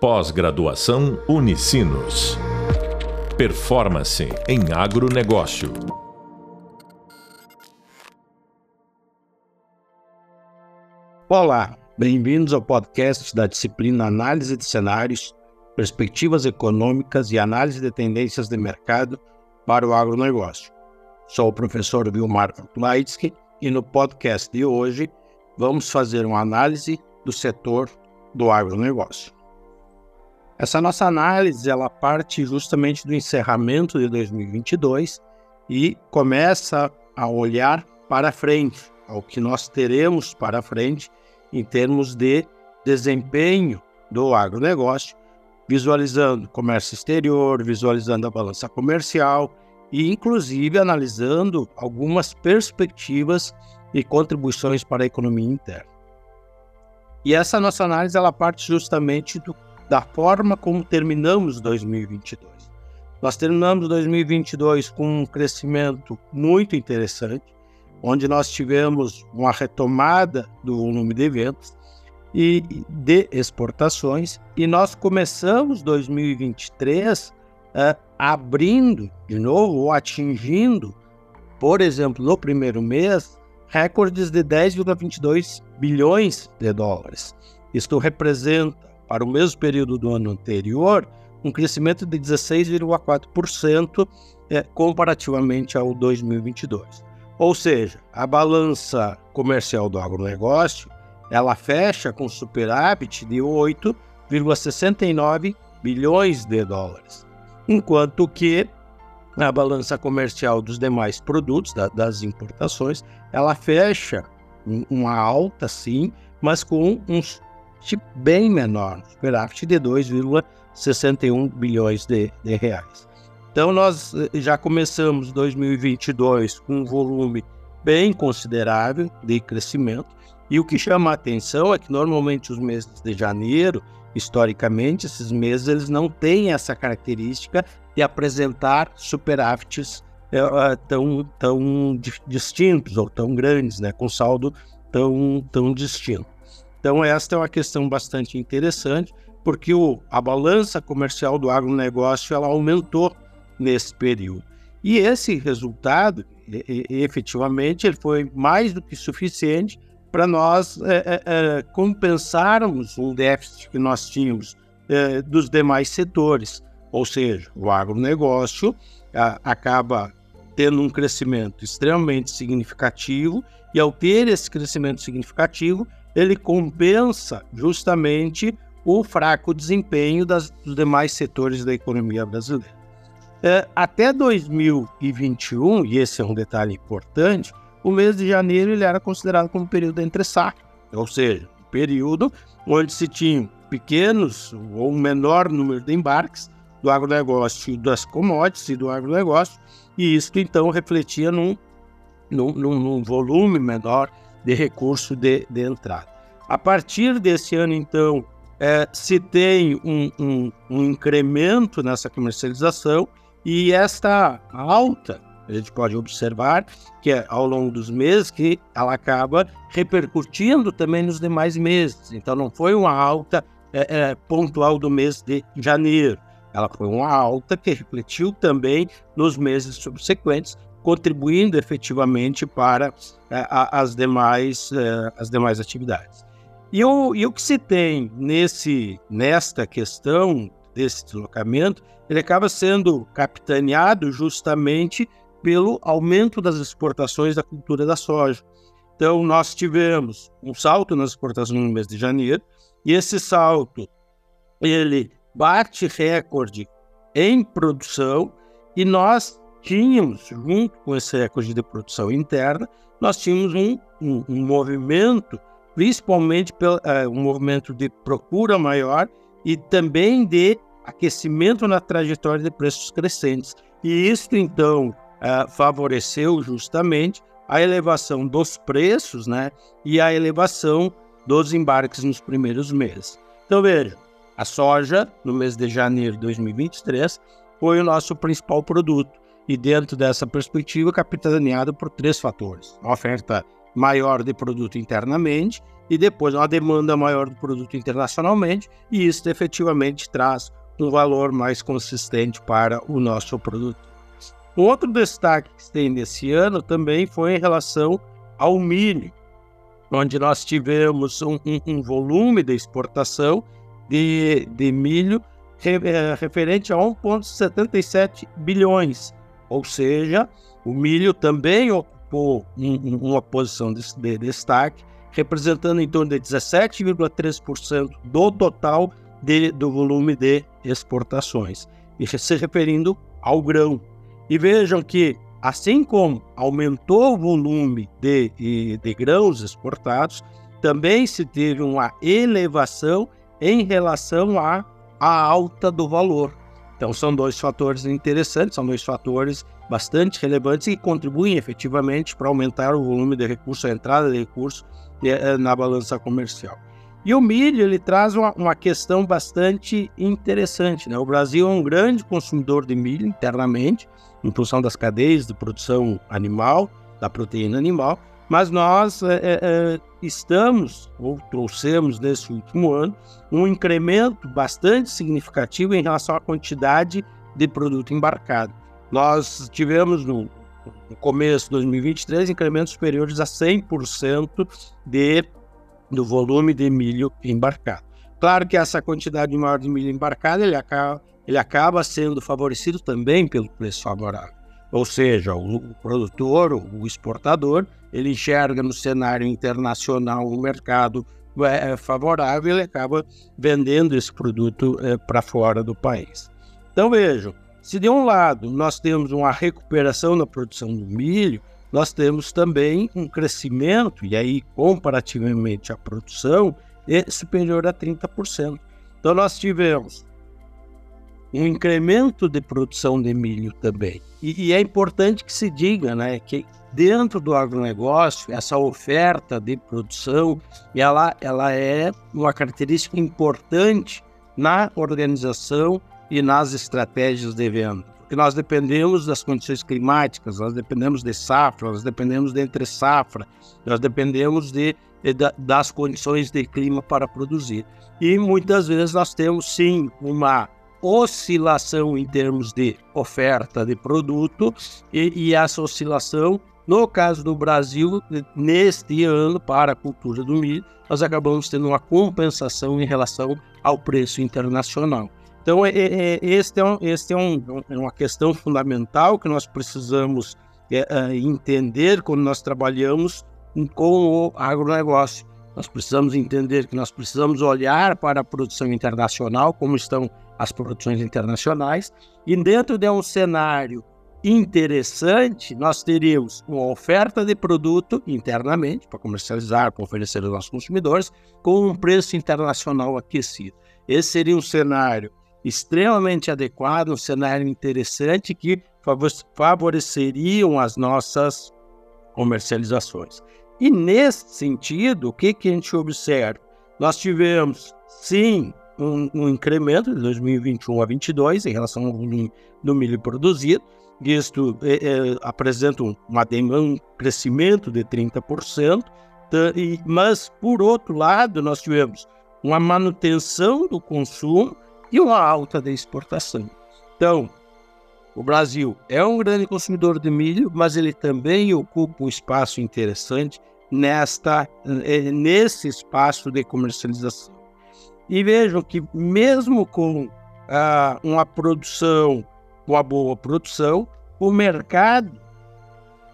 Pós-graduação Unicinos. Performance em agronegócio. Olá, bem-vindos ao podcast da disciplina Análise de Cenários, Perspectivas Econômicas e Análise de Tendências de Mercado para o Agronegócio. Sou o professor Vilmar Plaitsky e no podcast de hoje vamos fazer uma análise do setor do agronegócio. Essa nossa análise ela parte justamente do encerramento de 2022 e começa a olhar para frente, ao que nós teremos para frente em termos de desempenho do agronegócio, visualizando comércio exterior, visualizando a balança comercial e, inclusive, analisando algumas perspectivas e contribuições para a economia interna. E essa nossa análise ela parte justamente do, da forma como terminamos 2022. Nós terminamos 2022 com um crescimento muito interessante, onde nós tivemos uma retomada do volume de vendas e de exportações, e nós começamos 2023 uh, abrindo de novo ou atingindo, por exemplo, no primeiro mês, recordes de 10,22 bilhões de dólares. Isto representa, para o mesmo período do ano anterior, um crescimento de 16,4% é, comparativamente ao 2022. Ou seja, a balança comercial do agronegócio ela fecha com superávit de 8,69 bilhões de dólares enquanto que a balança comercial dos demais produtos, da, das importações, ela fecha uma alta, sim, mas com um bem menor, superávit de 2,61 bilhões de, de reais. Então, nós eh, já começamos 2022 com um volume bem considerável de crescimento, e o que chama a atenção é que normalmente os meses de janeiro historicamente, esses meses eles não têm essa característica de apresentar superávites é, tão, tão distintos ou tão grandes, né, com saldo tão, tão distinto. Então, esta é uma questão bastante interessante, porque o, a balança comercial do agronegócio ela aumentou nesse período. E esse resultado, e, e, efetivamente, ele foi mais do que suficiente para nós é, é, é, compensarmos um déficit que nós tínhamos é, dos demais setores. Ou seja, o agronegócio a, acaba tendo um crescimento extremamente significativo, e ao ter esse crescimento significativo, ele compensa justamente o fraco desempenho das, dos demais setores da economia brasileira. É, até 2021, e esse é um detalhe importante, o mês de janeiro ele era considerado como período entre safra, ou seja, um período onde se tinha pequenos ou um menor número de embarques do agronegócio, das commodities e do agronegócio, e isso então refletia num, num, num volume menor de recurso de, de, entrada. A partir desse ano, então, é, se tem um, um, um incremento nessa comercialização e esta alta a gente pode observar que é ao longo dos meses que ela acaba repercutindo também nos demais meses. Então não foi uma alta é, é, pontual do mês de janeiro, ela foi uma alta que refletiu também nos meses subsequentes, contribuindo efetivamente para é, as, demais, é, as demais atividades. E o, e o que se tem nesse, nesta questão desse deslocamento, ele acaba sendo capitaneado justamente pelo aumento das exportações da cultura da soja. Então, nós tivemos um salto nas exportações no mês de janeiro, e esse salto ele bate recorde em produção, e nós tínhamos, junto com esse recorde de produção interna, nós tínhamos um, um, um movimento, principalmente pelo, é, um movimento de procura maior e também de aquecimento na trajetória de preços crescentes. E isso, então, uh, favoreceu justamente a elevação dos preços né, e a elevação dos embarques nos primeiros meses. Então, veja, a soja, no mês de janeiro de 2023, foi o nosso principal produto. E dentro dessa perspectiva, capitaneado por três fatores: a oferta maior de produto internamente e depois uma demanda maior do produto internacionalmente, e isso efetivamente traz um valor mais consistente para o nosso produto. Um outro destaque que tem nesse ano também foi em relação ao milho, onde nós tivemos um, um, um volume de exportação de, de milho eh, referente a 1,77 bilhões, ou seja, o milho também ocupou uma posição de, de destaque, representando em torno de 17,3% do total de, do volume de exportações, e se referindo ao grão. E vejam que, assim como aumentou o volume de, de, grãos exportados, também se teve uma elevação em relação à alta do valor. Então, são dois fatores interessantes, são dois fatores bastante relevantes e contribuem efetivamente para aumentar o volume de recursos, a entrada de recursos eh, na balança comercial. E o milho ele traz uma, uma questão bastante interessante. Né? O Brasil é um grande consumidor de milho internamente, em função das cadeias de produção animal, da proteína animal, mas nós é, é, estamos, ou trouxemos nesse último ano, um incremento bastante significativo em relação à quantidade de produto embarcado. Nós tivemos no, no começo de 2023 incrementos superiores a 100% de, do volume de milho embarcado. Claro que essa quantidade maior de milho embarcado ele acaba, ele acaba sendo favorecido também pelo preço favorável. Ou seja, o produtor, o exportador, ele enxerga no cenário internacional um mercado é, favorável e acaba vendendo esse produto é, para fora do país. Então vejam, se de um lado nós temos uma recuperação na produção do milho, nós temos também um crescimento, e aí comparativamente à produção, é superior a 30%. Então nós tivemos um incremento de produção de milho também. E, e, é importante que se diga né, que dentro do agronegócio, essa oferta de produção, ela, ela é uma característica importante na organização e nas estratégias de venda. Porque nós dependemos das condições climáticas, nós dependemos de safra, nós dependemos de entre safra, nós dependemos de, de das condições de clima para produzir. E muitas vezes nós temos sim uma oscilação em termos de oferta de produto e, e, essa oscilação, no caso do Brasil, neste ano, para a cultura do milho, nós acabamos tendo uma compensação em relação ao preço internacional. Então, é, é, é é, um, este é, um, é uma questão fundamental que nós precisamos é, é, entender quando nós trabalhamos com o agronegócio. Nós precisamos entender que nós precisamos olhar para a produção internacional, como estão as produções internacionais, e dentro de um cenário interessante, nós teríamos uma oferta de produto internamente para comercializar, para oferecer aos nossos consumidores, com um preço internacional aquecido. Esse seria um cenário extremamente adequado, um cenário interessante que favoreceriam as nossas comercializações. E nesse sentido, o que, que a gente observa? Nós tivemos, sim, um, um incremento de 2021 a 2022 em relação ao volume do milho produzido. Isto é, é, apresenta um, uma demanda, um crescimento de 30%, tá, e, mas, por outro lado, nós tivemos uma manutenção do consumo e uma alta da exportação. Então, o Brasil é um grande consumidor de milho, mas ele também ocupa um espaço interessante nesta, eh, nesse espaço de comercialização. E vejam que mesmo com ah, uma produção, uma boa produção, o mercado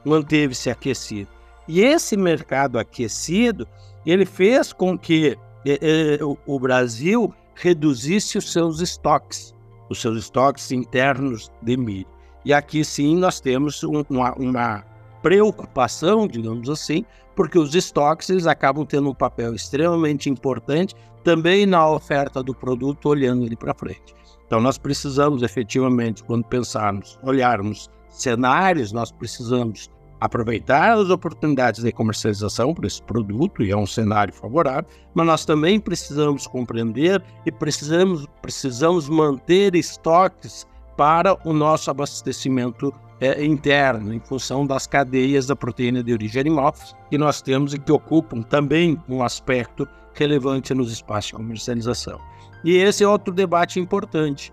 manteve-se aquecido. E esse mercado aquecido, ele fez com que eh, eh, o Brasil reduzisse os seus estoques, os seus estoques internos de milho. E aqui sim nós temos uma, uma preocupação, digamos assim, porque os estoques eles acabam tendo um papel extremamente importante também na oferta do produto, olhando ele para frente. Então, nós precisamos efetivamente, quando pensarmos, olharmos cenários, nós precisamos aproveitar as oportunidades de comercialização para esse produto, e é um cenário favorável, mas nós também precisamos compreender e precisamos, precisamos manter estoques para o nosso abastecimento é, interno, em função das cadeias da proteína de origem animal que nós temos e que ocupam também um aspecto relevante nos espaços de comercialização. E esse é outro debate importante.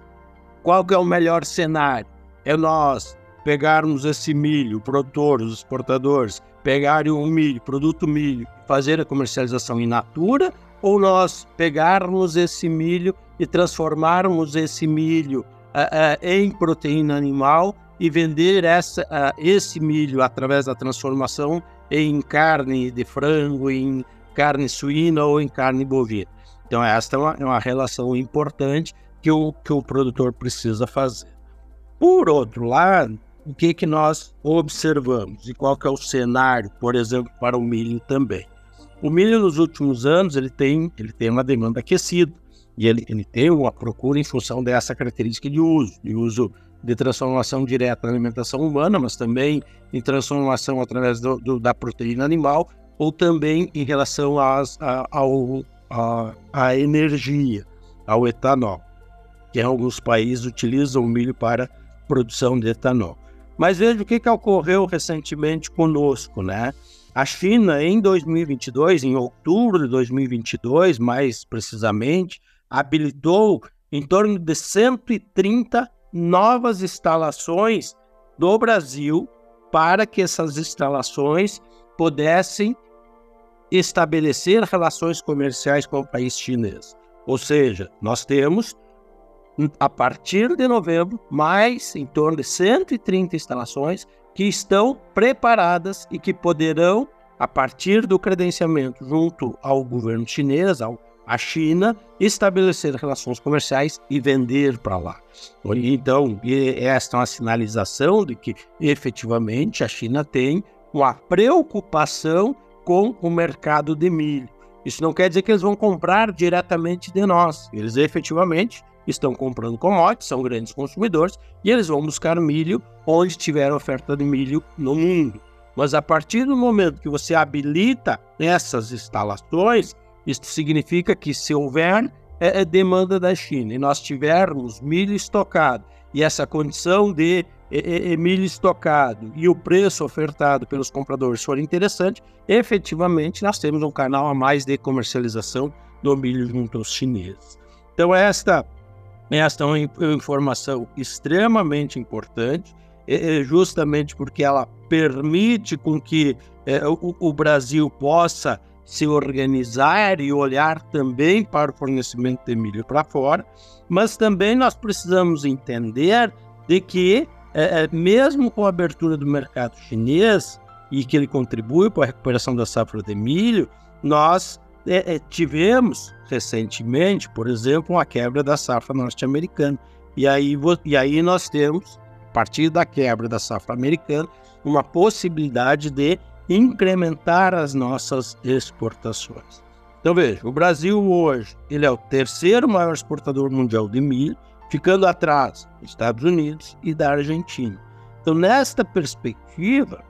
Qual que é o melhor cenário? É nós pegarmos esse milho, o produtor, os exportadores, pegarem o milho, produto milho, fazer a comercialização in natura, ou nós pegarmos esse milho e transformarmos esse milho uh, uh, em proteína animal e vender essa, uh, esse milho através da transformação em carne de frango, em carne suína ou em carne bovina. Então, esta é uma, é uma relação importante que o, que o produtor precisa fazer. Por outro lado, o que, que nós observamos e qual que é o cenário, por exemplo, para o milho também. O milho nos últimos anos ele tem, ele tem uma demanda aquecida e ele, ele tem uma procura em função dessa característica de uso, de uso de transformação direta na alimentação humana, mas também em transformação através do, do, da proteína animal ou também em relação às, a, ao, a, a energia, ao etanol, que em alguns países utilizam o milho para produção de etanol. Mas veja o que, que ocorreu recentemente conosco, né? A China, em 2022, em outubro de 2022, mais precisamente, habilitou em torno de 130 novas instalações do Brasil para que essas instalações pudessem estabelecer relações comerciais com o país chinês. Ou seja, nós temos a partir de novembro, mais em torno de 130 instalações que estão preparadas e que poderão, a partir do credenciamento junto ao governo chinês, ao, à China, estabelecer relações comerciais e vender para lá. Então, esta é uma sinalização de que efetivamente a China tem uma preocupação com o mercado de milho. Isso não quer dizer que eles vão comprar diretamente de nós. Eles efetivamente estão comprando commodities, são grandes consumidores, e eles vão buscar milho onde tiver oferta de milho no mundo. Mas a partir do momento que você habilita essas instalações, isso significa que se houver é, é demanda da China e nós tivermos milho estocado e essa condição de é, é, milho estocado e o preço ofertado pelos compradores for interessante, efetivamente nós temos um canal a mais de comercialização do milho junto aos chineses. Então esta esta é uma informação extremamente importante, justamente porque ela permite com que é, o Brasil possa se organizar e olhar também para o fornecimento de milho para fora, mas também nós precisamos entender de que, é, mesmo com a abertura do mercado chinês e que ele contribui para a recuperação da safra de milho, nós é, tivemos recentemente, por exemplo, uma quebra da safra norte-americana. E aí, e aí nós temos, a partir da quebra da safra americana, uma possibilidade de incrementar as nossas exportações. Então veja, o Brasil hoje ele é o terceiro maior exportador mundial de milho, ficando atrás dos Estados Unidos e da Argentina. Então nesta perspectiva,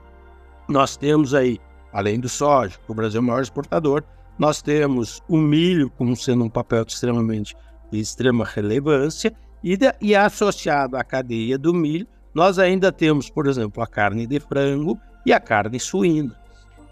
nós temos aí, além do soja, o Brasil é o maior exportador, nós temos o milho como sendo um papel extremamente de extrema relevância e, de, e associado à cadeia do milho, nós ainda temos, por exemplo, a carne de frango e a carne suína.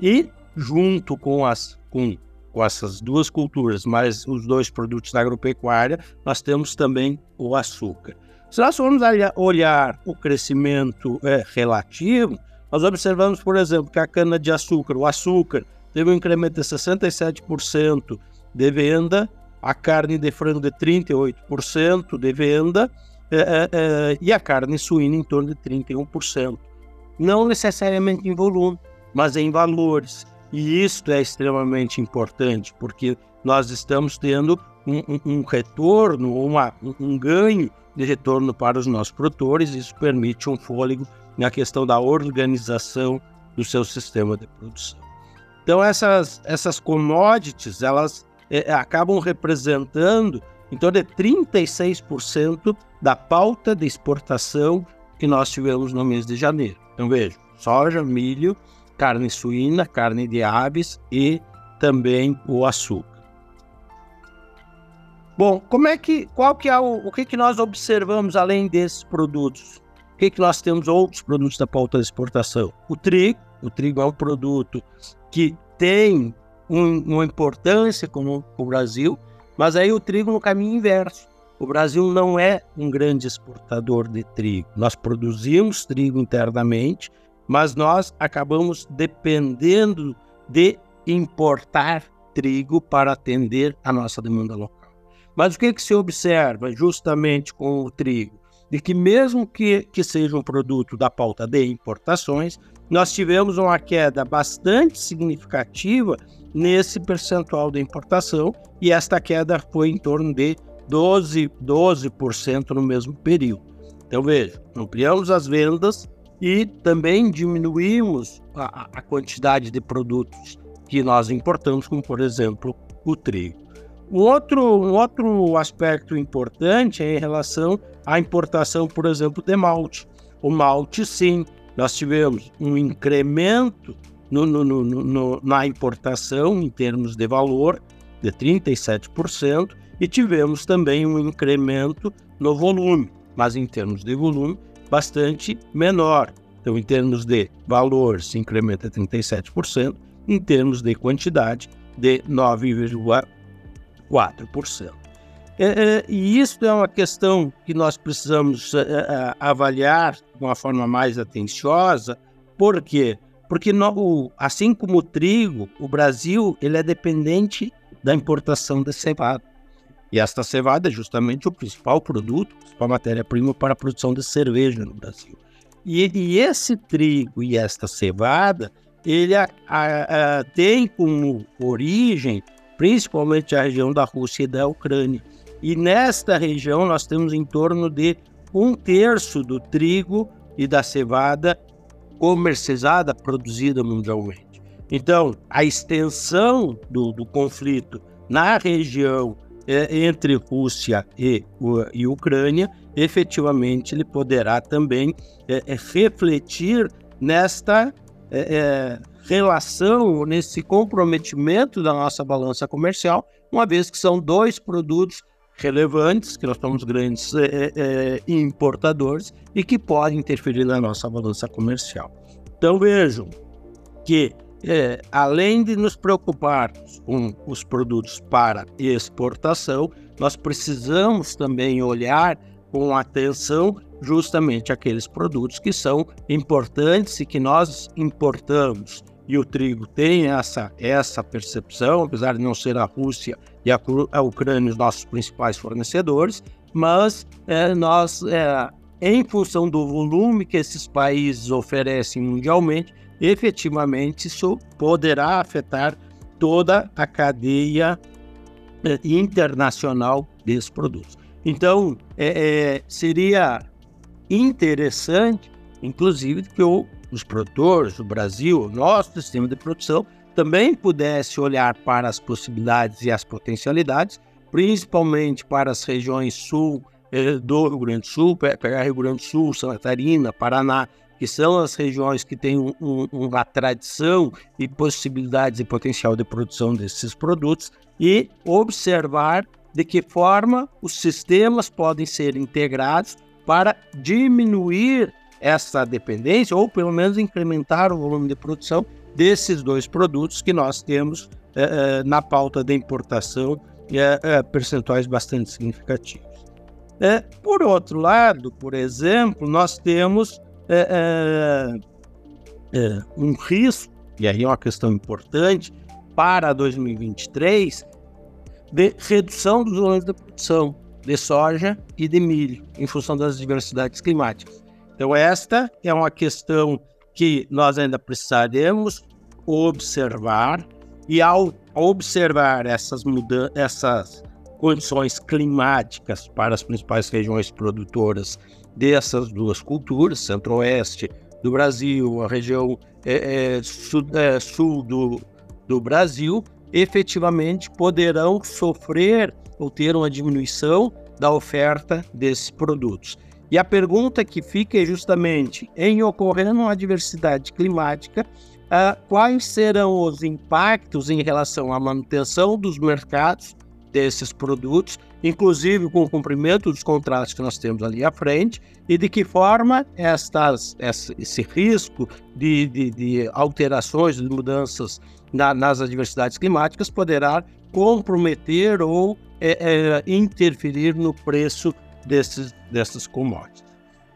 E junto com as com, com essas duas culturas, mais os dois produtos da agropecuária, nós temos também o açúcar. Se nós formos olhar o crescimento é, relativo, nós observamos, por exemplo, que a cana-de-açúcar, o açúcar, teve um incremento de 67% de venda, a carne de frango de 38% de venda é, é, é, e a carne suína em torno de 31%. Não necessariamente em volume, mas em valores. E isto é extremamente importante, porque nós estamos tendo um, um, um retorno, uma, um ganho de retorno para os nossos produtores, isso permite um fôlego na questão da organização do seu sistema de produção. Então essas, essas commodities, elas é, acabam representando em torno de 36% da pauta de exportação que nós tivemos no mês de janeiro. Então veja, soja, milho, carne suína, carne de aves e também o açúcar. Bom, como é que, qual que é o, o que, que nós observamos além desses produtos? que, que nós temos outros produtos da pauta de exportação? O trigo. O trigo é um produto que tem um, uma importância com o Brasil, mas aí o trigo no caminho inverso. O Brasil não é um grande exportador de trigo. Nós produzimos trigo internamente, mas nós acabamos dependendo de importar trigo para atender a nossa demanda local. Mas o que, que se observa justamente com o trigo? De que mesmo que, que seja um produto da pauta de importações, nós tivemos uma queda bastante significativa nesse percentual de importação e esta queda foi em torno de 12%, 12% no mesmo período. Então veja, ampliamos as vendas e também diminuímos a, a quantidade de produtos que nós importamos, como por exemplo o trigo. Um outro, um outro aspecto importante é em relação à importação, por exemplo, de malte. O malte, sim, nós tivemos um incremento no, no, no, na importação em termos de valor de 37% e tivemos também um incremento no volume, mas em termos de volume bastante menor. Então, em termos de valor, se incrementa 37%, em termos de quantidade, de 9,4%. É, é, e isso é uma questão que nós precisamos é, é, avaliar de uma forma mais atenciosa. Por quê? Porque no, o, assim como o trigo, o Brasil ele é dependente da importação de cevada. E esta cevada é justamente o principal produto, a principal matéria-prima para a produção de cerveja no Brasil. E, e esse trigo e esta cevada, ele a, a, a, tem como origem principalmente a região da Rússia e da Ucrânia. E nesta região nós temos em torno de um terço do trigo e da cevada comercializada, produzida mundialmente. Então, a extensão do, do conflito na região é, entre Rússia e, e, Ucrânia, efetivamente ele poderá também é, é, refletir nesta é, é, relação, nesse comprometimento da nossa balança comercial, uma vez que são dois produtos relevantes, que nós somos grandes é, importadores e que podem interferir na nossa balança comercial. Então vejam que é, além de nos preocuparmos com os produtos para exportação, nós precisamos também olhar com atenção justamente aqueles produtos que são importantes e que nós importamos. E o trigo tem essa, essa percepção, apesar de não ser a Rússia e a, a Ucrânia os nossos principais fornecedores, mas é, nós, é, em função do volume que esses países oferecem mundialmente, efetivamente isso poderá afetar toda a cadeia é, internacional desses produtos. Então, é, é, seria interessante, inclusive, que o, os produtores, o Brasil, o nosso sistema de produção, também pudesse olhar para as possibilidades e as potencialidades, principalmente para as regiões sul eh, do Rio Grande do Sul, pegar Rio Grande do Sul, Santa Catarina, Paraná, que são as regiões que têm um, um, uma tradição e possibilidades e potencial de produção desses produtos, e observar de que forma os sistemas podem ser integrados para diminuir essa dependência ou pelo menos incrementar o volume de produção desses dois produtos que nós temos é, na pauta de importação é, percentuais bastante significativos. por outro lado, por exemplo, nós temos um risco, e aí é uma questão importante, para 2023, de redução dos volumes de produção de soja e de milho, em função das diversidades climáticas. Então, esta é uma questão que nós ainda precisaremos observar, e ao observar essas, mudanças, essas condições climáticas para as principais regiões produtoras dessas duas culturas, centro-oeste do Brasil, a região é, é, sul, é, sul do, do Brasil, efetivamente poderão sofrer ou ter uma diminuição da oferta desses produtos. E a pergunta que fica é justamente, em ocorrendo uma adversidade climática, uh, quais serão os impactos em relação à manutenção dos mercados desses produtos, inclusive com o cumprimento dos contratos que nós temos ali à frente, e de que forma estas, esse risco de, de, de alterações, de mudanças na, nas adversidades climáticas poderá comprometer ou é, é, interferir no preço desses, dessas commodities.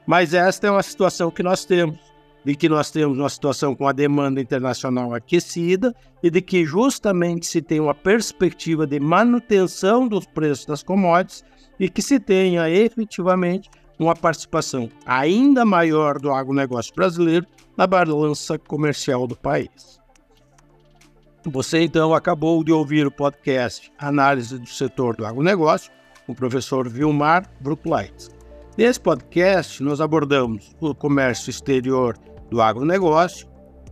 Mas esta é uma situação que nós temos, de que nós temos uma situação com a demanda internacional aquecida e de que justamente se tem uma perspectiva de manutenção dos preços das commodities e que se tenha efetivamente uma participação ainda maior do agronegócio brasileiro na balança comercial do país. Você então acabou de ouvir o podcast Análise do Setor do Agronegócio, com o professor Vilmar Bruckleitz. Nesse podcast, nós abordamos o comércio exterior do agronegócio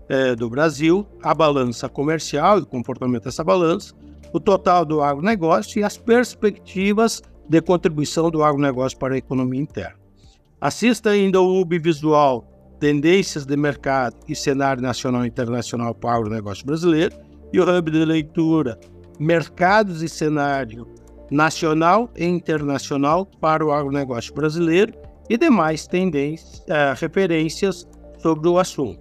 é, do Brasil, a balança comercial e o comportamento dessa balança, o total do agronegócio e as perspectivas de contribuição do agronegócio para a economia interna. Assista ainda o Ubivisual Tendências de Mercado e Cenário Nacional e Internacional para o Agronegócio Brasileiro e o Hub de Leitura Mercados e Cenário nacional e internacional para o agronegócio brasileiro e demais tendências, uh, referências sobre o assunto.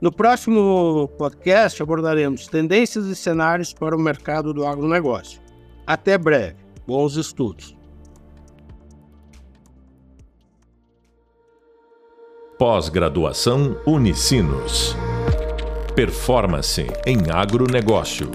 No próximo podcast abordaremos tendências e cenários para o mercado do agronegócio. Até breve. Bons estudos. Pós-graduação Unicinos. Performance em agronegócio.